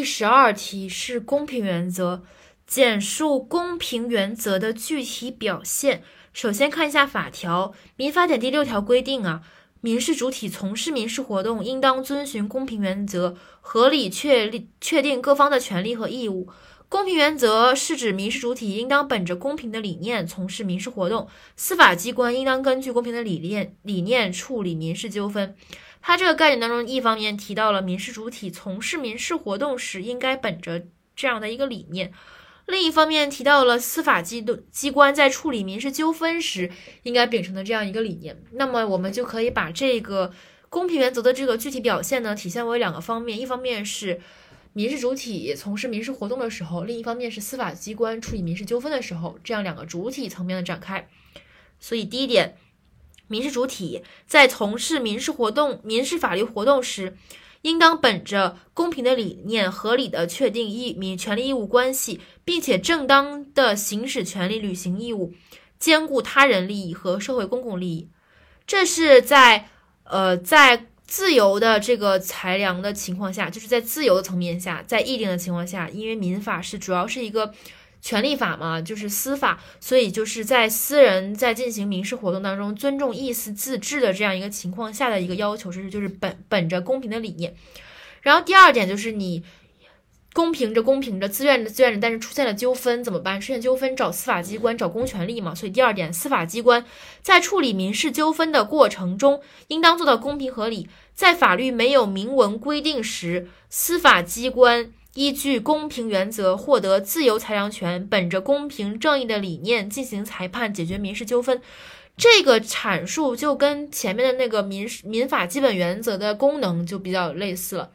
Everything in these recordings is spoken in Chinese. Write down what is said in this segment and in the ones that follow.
第十二题是公平原则，简述公平原则的具体表现。首先看一下法条，《民法典》第六条规定啊，民事主体从事民事活动，应当遵循公平原则，合理确立确定各方的权利和义务。公平原则是指民事主体应当本着公平的理念从事民事活动，司法机关应当根据公平的理念理念处理民事纠纷。它这个概念当中，一方面提到了民事主体从事民事活动时应该本着这样的一个理念，另一方面提到了司法机机关在处理民事纠纷时应该秉承的这样一个理念。那么我们就可以把这个公平原则的这个具体表现呢，体现为两个方面，一方面是民事主体从事民事活动的时候，另一方面是司法机关处理民事纠纷的时候，这样两个主体层面的展开。所以第一点。民事主体在从事民事活动、民事法律活动时，应当本着公平的理念，合理的确定义民权利义务关系，并且正当的行使权利、履行义务，兼顾他人利益和社会公共利益。这是在呃在自由的这个裁量的情况下，就是在自由的层面下，在议定的情况下，因为民法是主要是一个。权利法嘛，就是司法，所以就是在私人在进行民事活动当中，尊重意思自治的这样一个情况下的一个要求，是就是本本着公平的理念。然后第二点就是你公平着公平着，自愿着自愿着，但是出现了纠纷怎么办？出现纠纷找司法机关找公权力嘛。所以第二点，司法机关在处理民事纠纷的过程中，应当做到公平合理。在法律没有明文规定时，司法机关。依据公平原则获得自由裁量权，本着公平正义的理念进行裁判解决民事纠纷，这个阐述就跟前面的那个民事民法基本原则的功能就比较类似了，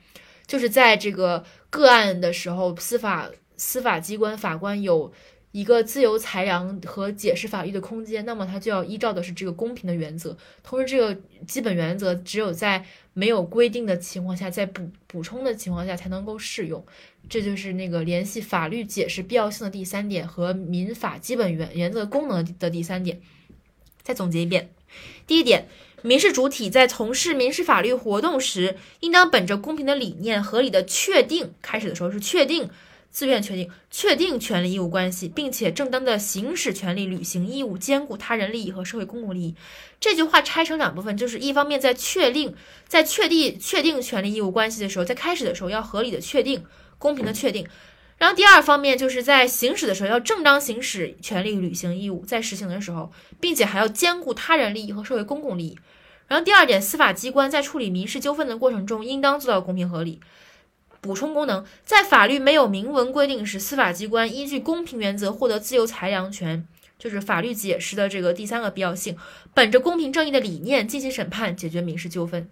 就是在这个个案的时候，司法司法机关法官有。一个自由裁量和解释法律的空间，那么它就要依照的是这个公平的原则。同时，这个基本原则只有在没有规定的情况下，在补补充的情况下才能够适用。这就是那个联系法律解释必要性的第三点和民法基本原原则功能的第三点。再总结一遍：第一点，民事主体在从事民事法律活动时，应当本着公平的理念，合理的确定。开始的时候是确定。自愿确定、确定权利义务关系，并且正当的行使权利、履行义务，兼顾他人利益和社会公共利益。这句话拆成两部分，就是一方面在确定、在确定、确定权利义务关系的时候，在开始的时候要合理的确定、公平的确定；然后第二方面就是在行使的时候要正当行使权利、履行义务，在实行的时候，并且还要兼顾他人利益和社会公共利益。然后第二点，司法机关在处理民事纠纷的过程中，应当做到公平合理。补充功能，在法律没有明文规定时，司法机关依据公平原则获得自由裁量权，就是法律解释的这个第三个必要性，本着公平正义的理念进行审判，解决民事纠纷。